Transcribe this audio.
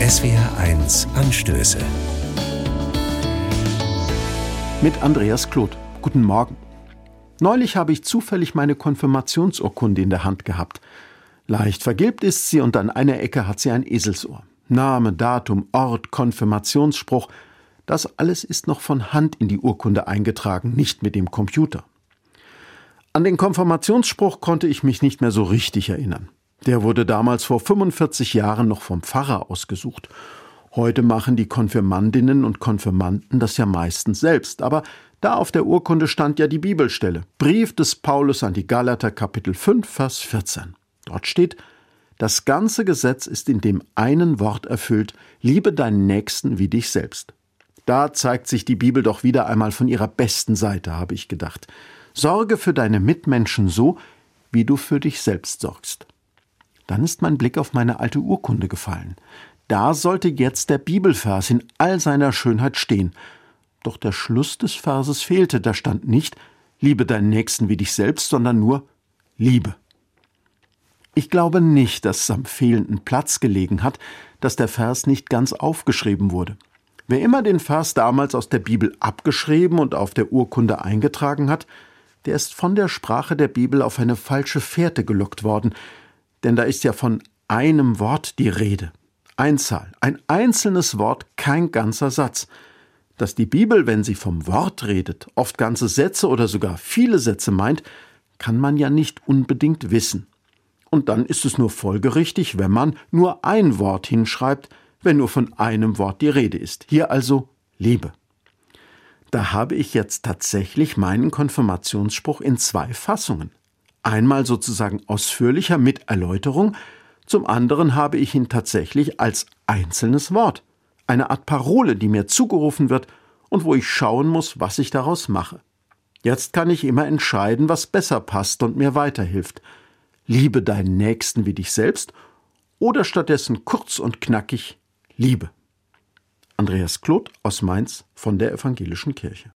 SWR1 Anstöße. Mit Andreas Kloth. Guten Morgen. Neulich habe ich zufällig meine Konfirmationsurkunde in der Hand gehabt. Leicht vergilbt ist sie und an einer Ecke hat sie ein Eselsohr. Name, Datum, Ort, Konfirmationsspruch, das alles ist noch von Hand in die Urkunde eingetragen, nicht mit dem Computer. An den Konfirmationsspruch konnte ich mich nicht mehr so richtig erinnern. Der wurde damals vor 45 Jahren noch vom Pfarrer ausgesucht. Heute machen die Konfirmandinnen und Konfirmanden das ja meistens selbst, aber da auf der Urkunde stand ja die Bibelstelle. Brief des Paulus an die Galater Kapitel 5 Vers 14. Dort steht, das ganze Gesetz ist in dem einen Wort erfüllt, liebe deinen Nächsten wie dich selbst. Da zeigt sich die Bibel doch wieder einmal von ihrer besten Seite, habe ich gedacht. Sorge für deine Mitmenschen so, wie du für dich selbst sorgst. Dann ist mein Blick auf meine alte Urkunde gefallen. Da sollte jetzt der Bibelvers in all seiner Schönheit stehen. Doch der Schluss des Verses fehlte, da stand nicht Liebe deinen Nächsten wie dich selbst, sondern nur Liebe. Ich glaube nicht, dass es am fehlenden Platz gelegen hat, dass der Vers nicht ganz aufgeschrieben wurde. Wer immer den Vers damals aus der Bibel abgeschrieben und auf der Urkunde eingetragen hat, der ist von der Sprache der Bibel auf eine falsche Fährte gelockt worden, denn da ist ja von einem Wort die Rede. Einzahl, ein einzelnes Wort, kein ganzer Satz. Dass die Bibel, wenn sie vom Wort redet, oft ganze Sätze oder sogar viele Sätze meint, kann man ja nicht unbedingt wissen. Und dann ist es nur folgerichtig, wenn man nur ein Wort hinschreibt, wenn nur von einem Wort die Rede ist. Hier also Liebe. Da habe ich jetzt tatsächlich meinen Konfirmationsspruch in zwei Fassungen. Einmal sozusagen ausführlicher mit Erläuterung, zum anderen habe ich ihn tatsächlich als einzelnes Wort, eine Art Parole, die mir zugerufen wird und wo ich schauen muss, was ich daraus mache. Jetzt kann ich immer entscheiden, was besser passt und mir weiterhilft. Liebe deinen Nächsten wie dich selbst oder stattdessen kurz und knackig Liebe. Andreas Kloth aus Mainz von der Evangelischen Kirche.